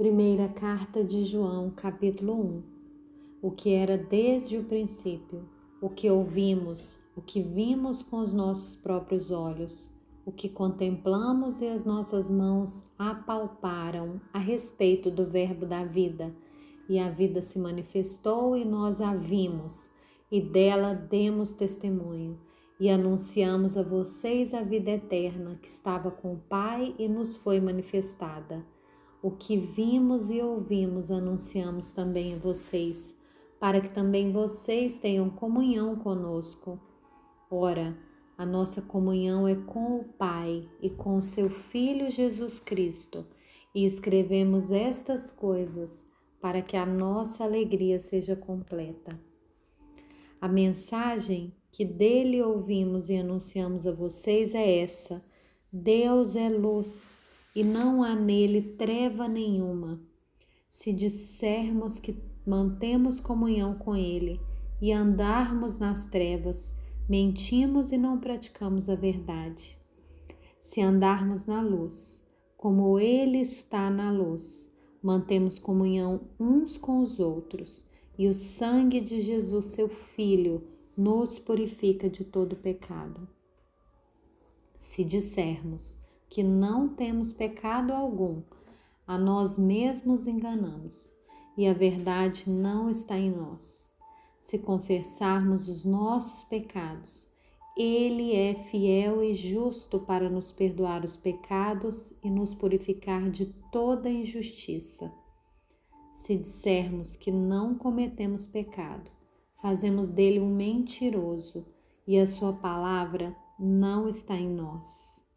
Primeira carta de João, capítulo 1. O que era desde o princípio, o que ouvimos, o que vimos com os nossos próprios olhos, o que contemplamos e as nossas mãos apalparam a respeito do Verbo da vida. E a vida se manifestou e nós a vimos, e dela demos testemunho. E anunciamos a vocês a vida eterna que estava com o Pai e nos foi manifestada. O que vimos e ouvimos anunciamos também a vocês, para que também vocês tenham comunhão conosco. Ora, a nossa comunhão é com o Pai e com o seu Filho Jesus Cristo, e escrevemos estas coisas para que a nossa alegria seja completa. A mensagem que dele ouvimos e anunciamos a vocês é essa: Deus é luz e não há nele treva nenhuma. Se dissermos que mantemos comunhão com ele e andarmos nas trevas, mentimos e não praticamos a verdade. Se andarmos na luz, como ele está na luz, mantemos comunhão uns com os outros, e o sangue de Jesus, seu Filho, nos purifica de todo pecado. Se dissermos que não temos pecado algum, a nós mesmos enganamos e a verdade não está em nós. Se confessarmos os nossos pecados, Ele é fiel e justo para nos perdoar os pecados e nos purificar de toda injustiça. Se dissermos que não cometemos pecado, fazemos dele um mentiroso e a sua palavra não está em nós.